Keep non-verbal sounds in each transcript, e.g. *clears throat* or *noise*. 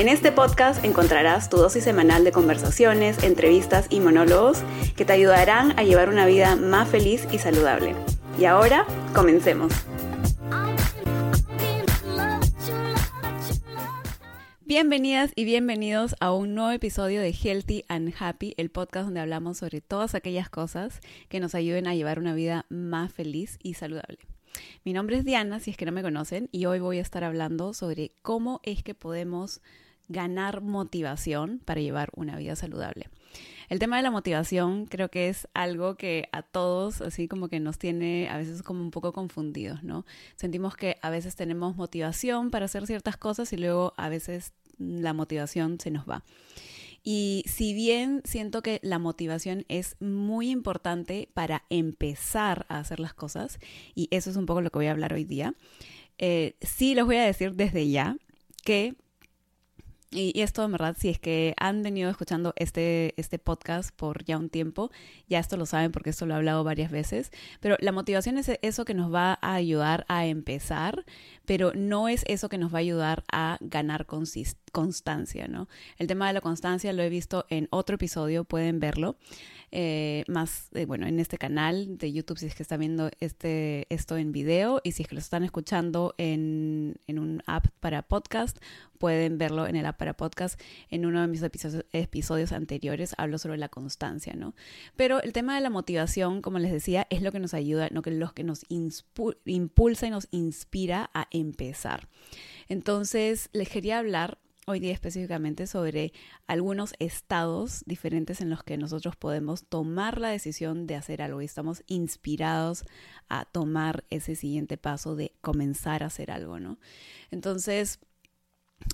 En este podcast encontrarás tu dosis semanal de conversaciones, entrevistas y monólogos que te ayudarán a llevar una vida más feliz y saludable. Y ahora, comencemos. Bienvenidas y bienvenidos a un nuevo episodio de Healthy and Happy, el podcast donde hablamos sobre todas aquellas cosas que nos ayuden a llevar una vida más feliz y saludable. Mi nombre es Diana, si es que no me conocen, y hoy voy a estar hablando sobre cómo es que podemos ganar motivación para llevar una vida saludable. El tema de la motivación creo que es algo que a todos así como que nos tiene a veces como un poco confundidos, ¿no? Sentimos que a veces tenemos motivación para hacer ciertas cosas y luego a veces la motivación se nos va. Y si bien siento que la motivación es muy importante para empezar a hacer las cosas, y eso es un poco lo que voy a hablar hoy día, eh, sí les voy a decir desde ya que y, esto, en verdad, si es que han venido escuchando este, este podcast por ya un tiempo, ya esto lo saben porque esto lo he hablado varias veces, pero la motivación es eso que nos va a ayudar a empezar, pero no es eso que nos va a ayudar a ganar constancia, ¿no? El tema de la constancia lo he visto en otro episodio, pueden verlo. Eh, más, eh, bueno, en este canal de YouTube, si es que están viendo este, esto en video y si es que lo están escuchando en, en un app para podcast, pueden verlo en el app para podcast. En uno de mis episodios, anteriores hablo sobre la constancia, ¿no? Pero el tema de la motivación, como les decía, es lo que nos ayuda, no que lo que nos impulsa y nos inspira a empezar. Entonces, les quería hablar hoy día específicamente sobre algunos estados diferentes en los que nosotros podemos tomar la decisión de hacer algo y estamos inspirados a tomar ese siguiente paso de comenzar a hacer algo, ¿no? Entonces,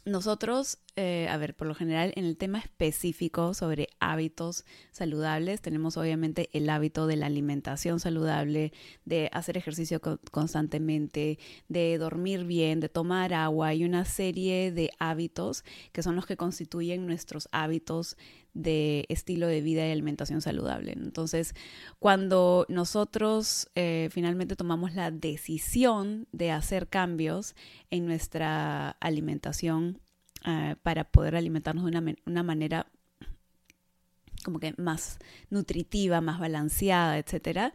nosotros, eh, a ver, por lo general en el tema específico sobre hábitos saludables, tenemos obviamente el hábito de la alimentación saludable, de hacer ejercicio constantemente, de dormir bien, de tomar agua y una serie de hábitos que son los que constituyen nuestros hábitos de estilo de vida y alimentación saludable. Entonces, cuando nosotros eh, finalmente tomamos la decisión de hacer cambios en nuestra alimentación eh, para poder alimentarnos de una, manera como que más nutritiva, más balanceada, etcétera,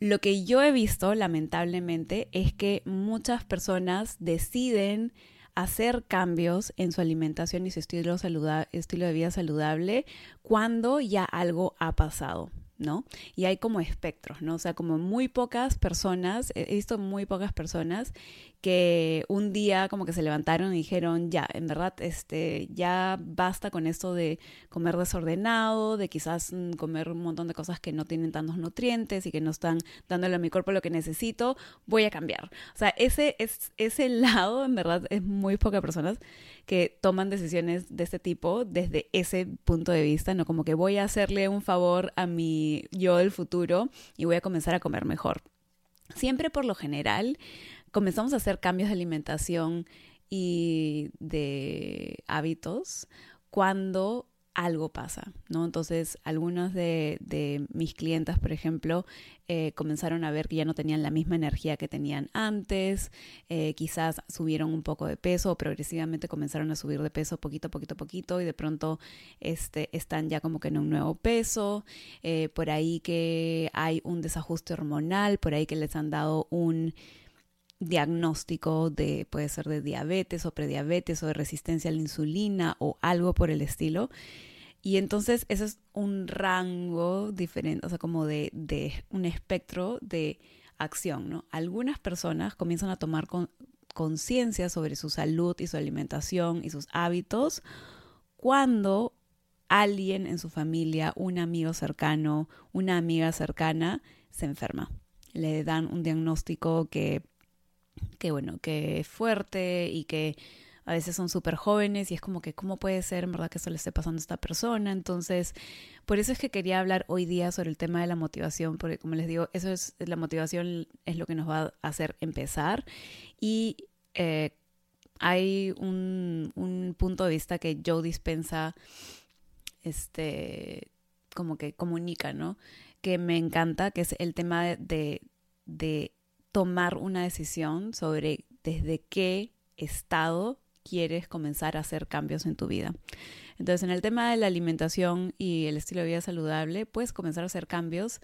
lo que yo he visto, lamentablemente, es que muchas personas deciden hacer cambios en su alimentación y su estilo, estilo de vida saludable cuando ya algo ha pasado. ¿No? Y hay como espectros, ¿no? O sea, como muy pocas personas, he visto muy pocas personas que un día como que se levantaron y dijeron, ya, en verdad, este, ya basta con esto de comer desordenado, de quizás mm, comer un montón de cosas que no tienen tantos nutrientes y que no están dándole a mi cuerpo lo que necesito, voy a cambiar. O sea, ese, es, ese *laughs* lado, en verdad, es muy pocas personas que toman decisiones de este tipo desde ese punto de vista, ¿no? Como que voy a hacerle un favor a mi yo del futuro y voy a comenzar a comer mejor. Siempre por lo general comenzamos a hacer cambios de alimentación y de hábitos cuando algo pasa, ¿no? Entonces, algunos de, mis clientas, por ejemplo, eh, comenzaron a ver que ya no tenían la misma energía que tenían antes, eh, quizás subieron un poco de peso o progresivamente comenzaron a subir de peso poquito, poquito, poquito y de pronto este, están ya como que en un nuevo peso, eh, por ahí que hay un desajuste hormonal, por ahí que les han dado un diagnóstico de, puede ser de diabetes o prediabetes o de resistencia a la insulina o algo por el estilo. Y entonces ese es un rango diferente, o sea, como de, de un espectro de acción, ¿no? Algunas personas comienzan a tomar conciencia sobre su salud y su alimentación y sus hábitos cuando alguien en su familia, un amigo cercano, una amiga cercana, se enferma. Le dan un diagnóstico que que bueno, que es fuerte y que a veces son súper jóvenes y es como que, ¿cómo puede ser en verdad que eso le esté pasando a esta persona? Entonces, por eso es que quería hablar hoy día sobre el tema de la motivación, porque como les digo, eso es, la motivación es lo que nos va a hacer empezar. Y eh, hay un, un, punto de vista que Joe Dispensa, este, como que comunica, ¿no? Que me encanta, que es el tema de, de tomar una decisión sobre desde qué estado quieres comenzar a hacer cambios en tu vida. Entonces, en el tema de la alimentación y el estilo de vida saludable, puedes comenzar a hacer cambios.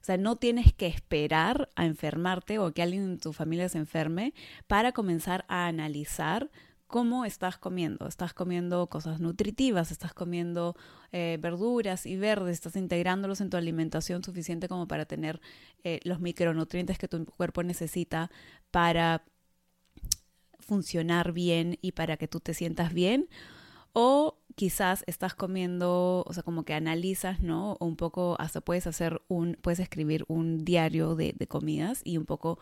O sea, no tienes que esperar a enfermarte o que alguien en tu familia se enferme para comenzar a analizar cómo estás comiendo. Estás comiendo cosas nutritivas, estás comiendo eh, verduras y verdes, estás integrándolos en tu alimentación suficiente como para tener eh, los micronutrientes que tu cuerpo necesita para funcionar bien y para que tú te sientas bien. O quizás estás comiendo, o sea, como que analizas, ¿no? O un poco, hasta puedes hacer un, puedes escribir un diario de, comidas y un poco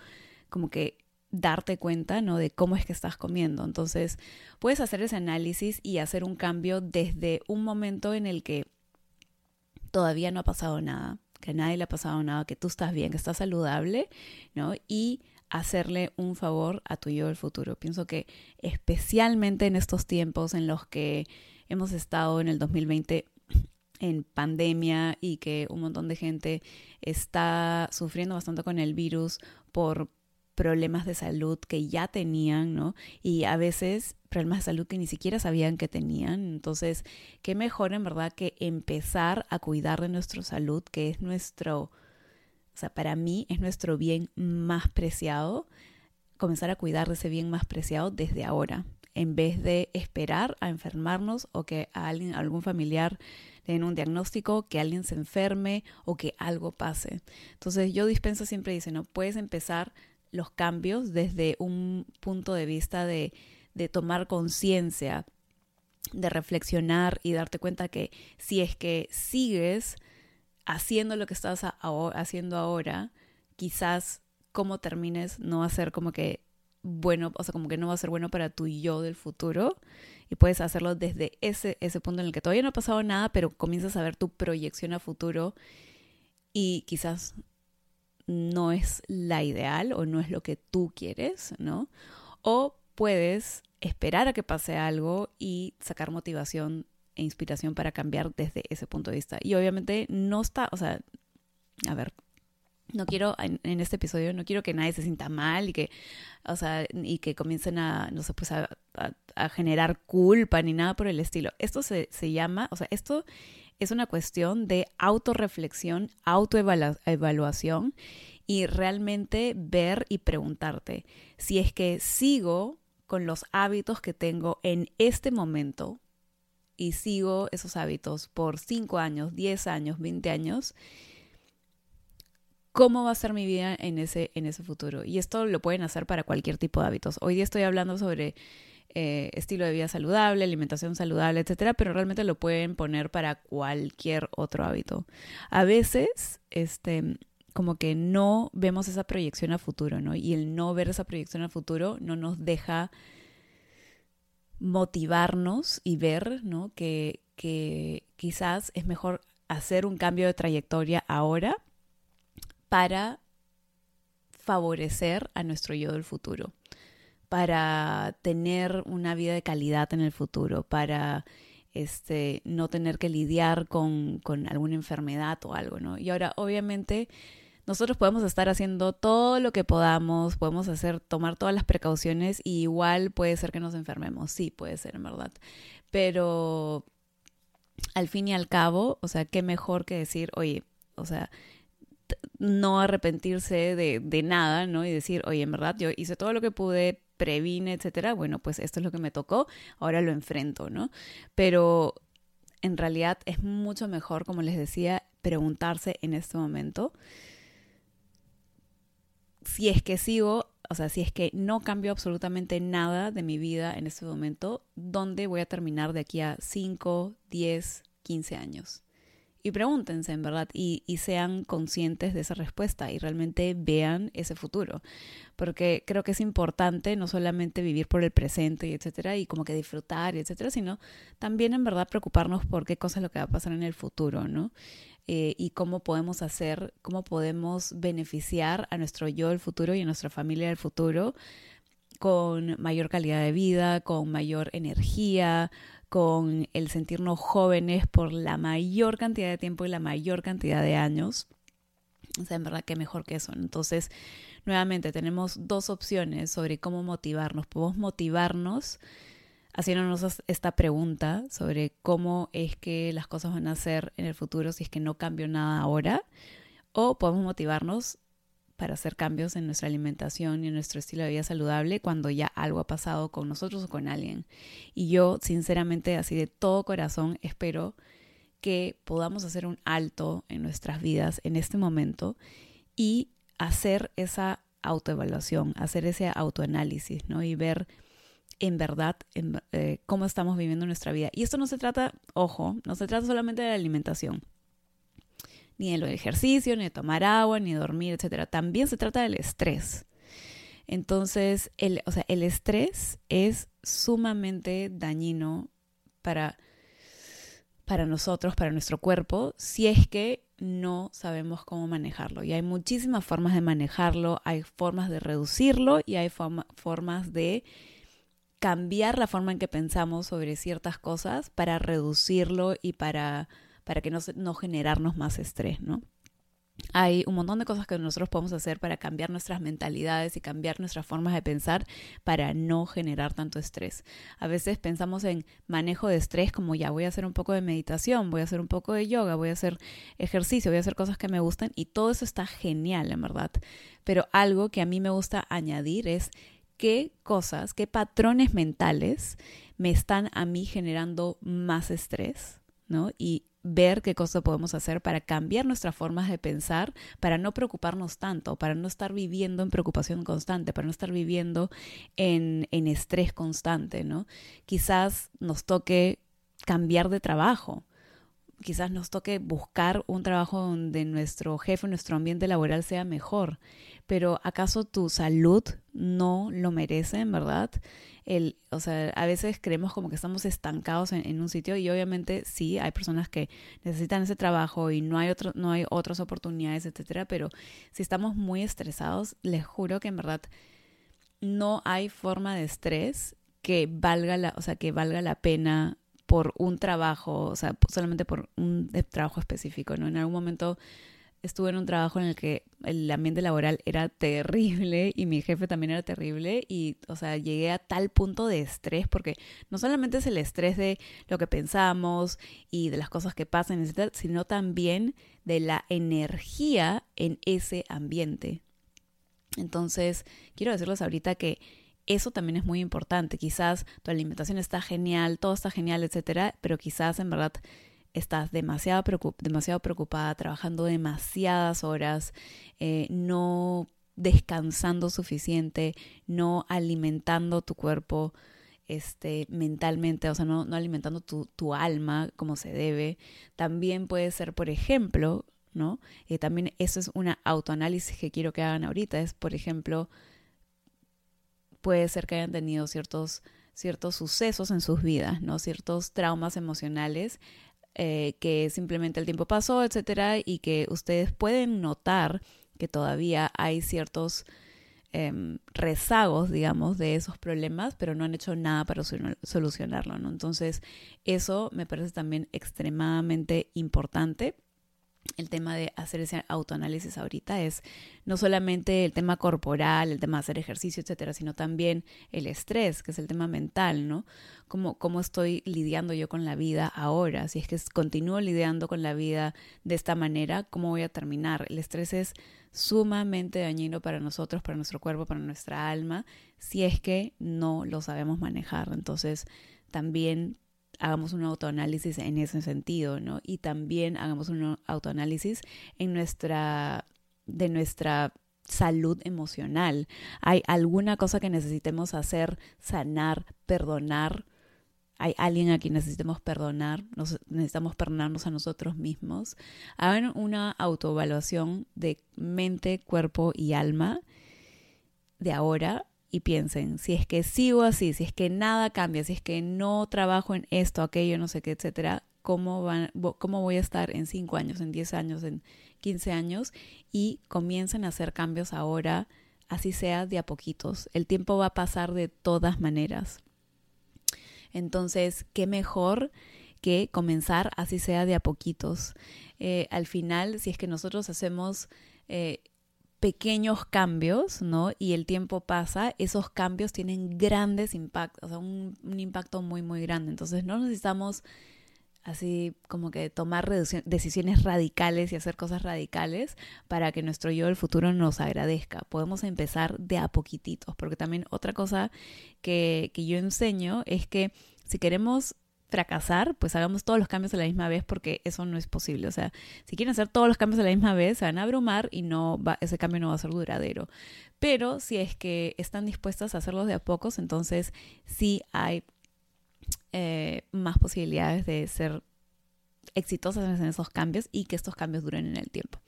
como que darte cuenta, ¿no? De cómo es que estás comiendo. Entonces, puedes hacer ese análisis y hacer un cambio desde un momento en el que todavía no ha pasado nada, que a nadie le ha pasado nada, que tú estás bien, que estás saludable, ¿no? Y hacerle un favor a tu yo del futuro. Pienso que especialmente en estos tiempos en los que hemos estado en el 2020 *clears throat* en pandemia y que un montón de gente está sufriendo bastante con el virus por problemas de salud que ya tenían, ¿no? Y a veces problemas de salud que ni siquiera sabían que tenían. Entonces, qué mejor en verdad que empezar a cuidar de nuestra salud, que es nuestro sea, para mí es nuestro bien más preciado, comenzar a cuidar de ese bien más preciado desde ahora, en vez de esperar a enfermarnos o que a alguien, algún familiar le den un diagnóstico, que alguien se enferme o que algo pase. Entonces yo dispenso siempre dice, no, puedes empezar los cambios desde un punto de vista de, de tomar conciencia, de reflexionar y darte cuenta que si es que sigues haciendo lo que estás haciendo ahora, quizás cómo termines no va a ser como que bueno, o sea, como que no va a ser bueno para tu yo del futuro. Y puedes hacerlo desde ese, ese punto en el que todavía no ha pasado nada, pero comienzas a ver tu proyección a futuro y quizás no es la ideal o no es lo que tú quieres, ¿no? O puedes esperar a que pase algo y sacar motivación e inspiración para cambiar desde ese punto de vista. Y obviamente no está, o sea, a ver, no quiero en, este episodio no quiero que nadie se sienta mal y que o sea y que comiencen a no sé pues a, generar culpa ni nada por el estilo esto se, se, llama o sea esto es una cuestión de autorreflexión autoevaluación y realmente ver y preguntarte si es que sigo con los hábitos que tengo en este momento y sigo esos hábitos por 5 años, 10 años, 20 años, ¿cómo va a ser mi vida en ese, en ese futuro? Y esto lo pueden hacer para cualquier tipo de hábitos. Hoy día estoy hablando sobre eh, estilo de vida saludable, alimentación saludable, etcétera, pero realmente lo pueden poner para cualquier otro hábito. A veces, este, como que no vemos esa proyección a futuro, ¿no? Y el no ver esa proyección a futuro no nos deja motivarnos y ver ¿no? que, que quizás es mejor hacer un cambio de trayectoria ahora para favorecer a nuestro yo del futuro, para tener una vida de calidad en el futuro, para este, no tener que lidiar con, con alguna enfermedad o algo, ¿no? Y ahora, obviamente, nosotros podemos estar haciendo todo lo que podamos, podemos hacer, tomar todas las precauciones y igual puede ser que nos enfermemos, sí, puede ser, en verdad. Pero al fin y al cabo, o sea, qué mejor que decir, oye, o sea, no arrepentirse de, de, nada, ¿no? Y decir, oye, en verdad, yo hice todo lo que pude, previne, etcétera. Bueno, pues esto es lo que me tocó, ahora lo enfrento, ¿no? Pero en realidad es mucho mejor, como les decía, preguntarse en este momento si es que sigo, o sea, si es que no cambio absolutamente nada de mi vida en este momento, ¿dónde voy a terminar de aquí a 5, 10, 15 años? Y pregúntense, en verdad, y, sean conscientes de esa respuesta y realmente vean ese futuro. Porque creo que es importante no solamente vivir por el presente y etcétera, y como que disfrutar y etcétera, sino también en verdad preocuparnos por qué cosa es lo que va a pasar en el futuro, ¿no? Eh, y cómo podemos hacer, cómo podemos beneficiar a nuestro yo del futuro y a nuestra familia del futuro con mayor calidad de vida, con mayor energía, con el sentirnos jóvenes por la mayor cantidad de tiempo y la mayor cantidad de años. O sea, en verdad que mejor que eso. Entonces, nuevamente tenemos dos opciones sobre cómo motivarnos. Podemos motivarnos haciéndonos esta pregunta sobre cómo es que las cosas van a ser en el futuro si es que no cambio nada ahora. O podemos motivarnos para hacer cambios en nuestra alimentación y en nuestro estilo de vida saludable cuando ya algo ha pasado con nosotros o con alguien. Y yo, sinceramente, así de todo corazón, espero que podamos hacer un alto en nuestras vidas en este momento y hacer esa autoevaluación, hacer ese autoanálisis, ¿no? Y ver en verdad en, eh, cómo estamos viviendo nuestra vida. Y esto no se trata, ojo, no se trata solamente de la alimentación ni de lo ejercicio, ni de tomar agua, ni de dormir, etc. También se trata del estrés. Entonces, el, o sea, el estrés es sumamente dañino para, para nosotros, para nuestro cuerpo, si es que no sabemos cómo manejarlo. Y hay muchísimas formas de manejarlo, hay formas de reducirlo y hay formas de cambiar la forma en que pensamos sobre ciertas cosas para reducirlo y para para que no, no generarnos más estrés, ¿no? Hay un montón de cosas que nosotros podemos hacer para cambiar nuestras mentalidades y cambiar nuestras formas de pensar para no generar tanto estrés. A veces pensamos en manejo de estrés como ya voy a hacer un poco de meditación, voy a hacer un poco de yoga, voy a hacer ejercicio, voy a hacer cosas que me gustan y todo eso está genial, en verdad. Pero algo que a mí me gusta añadir es qué cosas, qué patrones mentales me están a mí generando más estrés, ¿no? Y ver qué cosa podemos hacer para cambiar nuestras formas de pensar, para no preocuparnos tanto, para no estar viviendo en preocupación constante, para no estar viviendo en, en estrés constante, ¿no? Quizás nos toque cambiar de trabajo, quizás nos toque buscar un trabajo donde nuestro jefe, nuestro ambiente laboral sea mejor, pero ¿acaso tu salud no lo merece, en verdad? El, o sea, a veces creemos como que estamos estancados en, un sitio y obviamente sí, hay personas que necesitan ese trabajo y no hay, otro, no hay otras oportunidades, etcétera, pero si estamos muy estresados, les juro que en verdad no hay forma de estrés que valga la, o sea, que valga la pena por un trabajo, o sea, solamente por un trabajo específico, ¿no? En algún momento estuve en un trabajo en el que el ambiente laboral era terrible y mi jefe también era terrible y, o sea, llegué a tal punto de estrés porque no solamente es el estrés de lo que pensamos y de las cosas que pasan, sino también de la energía en ese ambiente. Entonces, quiero decirles ahorita que eso también es muy importante. Quizás tu alimentación está genial, todo está genial, etcétera, pero quizás en verdad estás demasiado, demasiado preocupada, trabajando demasiadas horas, eh, no descansando suficiente, no alimentando tu cuerpo este, mentalmente, o sea, no, no alimentando tu, tu, alma como se debe. También puede ser, por ejemplo, ¿no? Eh, también eso es una autoanálisis que quiero que hagan ahorita, es, por ejemplo, puede ser que hayan tenido ciertos, ciertos sucesos en sus vidas, ¿no? Ciertos traumas emocionales eh, que simplemente el tiempo pasó, etcétera, y que ustedes pueden notar que todavía hay ciertos em, rezagos, digamos, de esos problemas, pero no han hecho nada para solucionarlo, ¿no? Entonces, eso me parece también extremadamente importante el tema de hacer ese autoanálisis ahorita es no solamente el tema corporal, el tema de hacer ejercicio, etcétera, sino también el estrés, que es el tema mental, ¿no? Cómo, cómo estoy lidiando yo con la vida ahora. Si es que continúo lidiando con la vida de esta manera, ¿cómo voy a terminar? El estrés es sumamente dañino para nosotros, para nuestro cuerpo, para nuestra alma, si es que no lo sabemos manejar. Entonces, también hagamos un autoanálisis en ese sentido, ¿no? Y también hagamos un autoanálisis en nuestra, de nuestra salud emocional. ¿Hay alguna cosa que necesitemos hacer, sanar, perdonar? hay alguien a quien necesitemos perdonar, nos, necesitamos perdonarnos a nosotros mismos. Hagan una autoevaluación de mente, cuerpo y alma de ahora y piensen, si es que sigo así, si es que nada cambia, si es que no trabajo en esto, aquello, no sé qué, etcétera, ¿cómo, van, cómo voy a estar en 5 años, en 10 años, en 15 años? Y comiencen a hacer cambios ahora, así sea de a poquitos. El tiempo va a pasar de todas maneras. Entonces, ¿qué mejor que comenzar así sea de a poquitos? Eh, al final, si es que nosotros hacemos... Eh, pequeños cambios, ¿no? Y el tiempo pasa, esos cambios tienen grandes impactos, o sea, un, impacto muy, muy grande. Entonces no necesitamos así como que tomar decisiones radicales y hacer cosas radicales para que nuestro yo del futuro nos agradezca. Podemos empezar de a poquititos, porque también otra cosa que, que yo enseño es que si queremos fracasar, pues hagamos todos los cambios a la misma vez porque eso no es posible. O sea, si quieren hacer todos los cambios a la misma vez, se van a abrumar y no va, ese cambio no va a ser duradero. Pero si es que están dispuestas a hacerlos de a pocos, entonces sí hay eh, más posibilidades de ser exitosas en esos cambios y que estos cambios duren en el tiempo.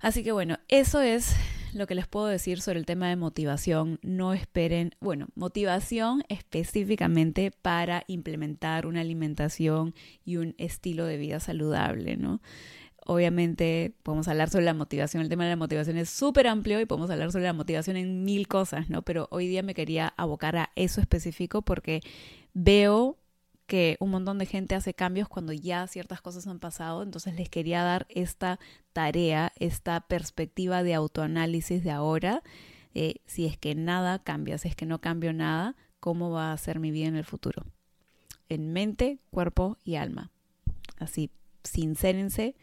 Así que bueno, eso es lo que les puedo decir sobre el tema de motivación. No esperen, bueno, motivación específicamente para implementar una alimentación y un estilo de vida saludable, ¿no? Obviamente podemos hablar sobre la motivación, el tema de la motivación es súper amplio y podemos hablar sobre la motivación en mil cosas, ¿no? Pero hoy día me quería abocar a eso específico porque veo que un montón de gente hace cambios cuando ya ciertas cosas han pasado, entonces les quería dar esta tarea, esta perspectiva de autoanálisis de ahora, si es que nada cambia, si es que no cambio nada, ¿cómo va a ser mi vida en el futuro? En mente, cuerpo y alma. Así, sincérense,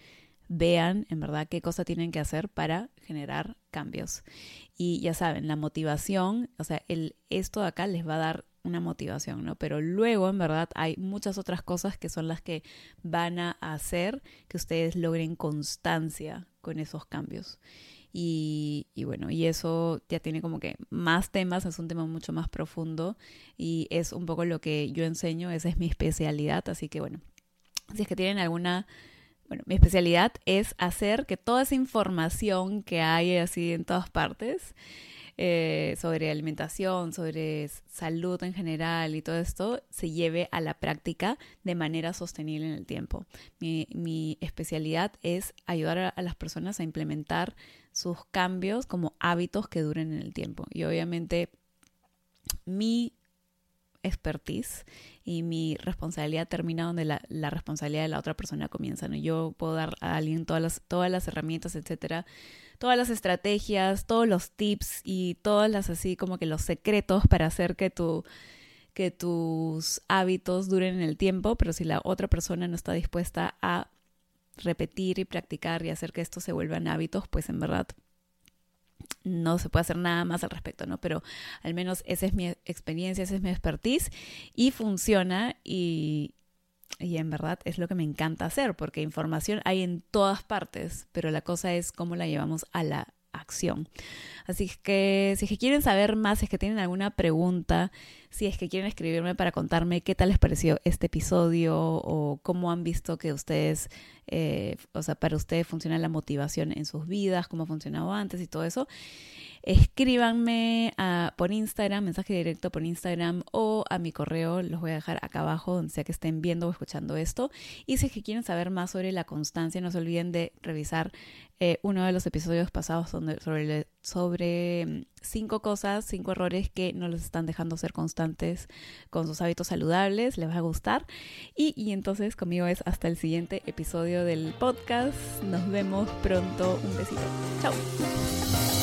vean en verdad qué cosa tienen que hacer para generar cambios. Y ya saben, la motivación, o sea, el, esto acá les va a dar una motivación, ¿no? Pero luego, en verdad, hay muchas otras cosas que son las que van a hacer que ustedes logren constancia con esos cambios. Y, y, bueno, y eso ya tiene como que más temas, es un tema mucho más profundo y es un poco lo que yo enseño, esa es mi especialidad, así que bueno, si es que tienen alguna, bueno, mi especialidad es hacer que toda esa información que hay así en todas partes, eh, sobre alimentación, sobre salud en general y todo esto se lleve a la práctica de manera sostenible en el tiempo. Mi, especialidad es ayudar a, las personas a implementar sus cambios como hábitos que duren en el tiempo. Y obviamente mi expertise y mi responsabilidad termina donde la, responsabilidad de la otra persona comienza. ¿no? Yo puedo dar a alguien todas las, todas las herramientas, etcétera, todas las estrategias, todos los tips y todas las así como que los secretos para hacer que tu que tus hábitos duren en el tiempo, pero si la otra persona no está dispuesta a repetir y practicar y hacer que esto se vuelvan hábitos, pues en verdad no se puede hacer nada más al respecto, ¿no? Pero al menos esa es mi experiencia, esa es mi expertise y funciona y, y en verdad es lo que me encanta hacer, porque información hay en todas partes, pero la cosa es cómo la llevamos a la acción. Así que si es que quieren saber más, si es que tienen alguna pregunta, si es que quieren escribirme para contarme qué tal les pareció este episodio o cómo han visto que ustedes, eh, o sea, para ustedes funciona la motivación en sus vidas, cómo ha funcionado antes y todo eso, escríbanme por Instagram, mensaje directo por Instagram o a mi correo, los voy a dejar acá abajo donde sea que estén viendo o escuchando esto. Y si es que quieren saber más sobre la constancia, no se olviden de revisar eh, uno de los episodios pasados sobre, sobre mm, cinco cosas, cinco errores que no les están dejando ser constantes con sus hábitos saludables, les va a gustar. Y, y entonces conmigo es hasta el siguiente episodio del podcast. Nos vemos pronto. Un besito. Chao.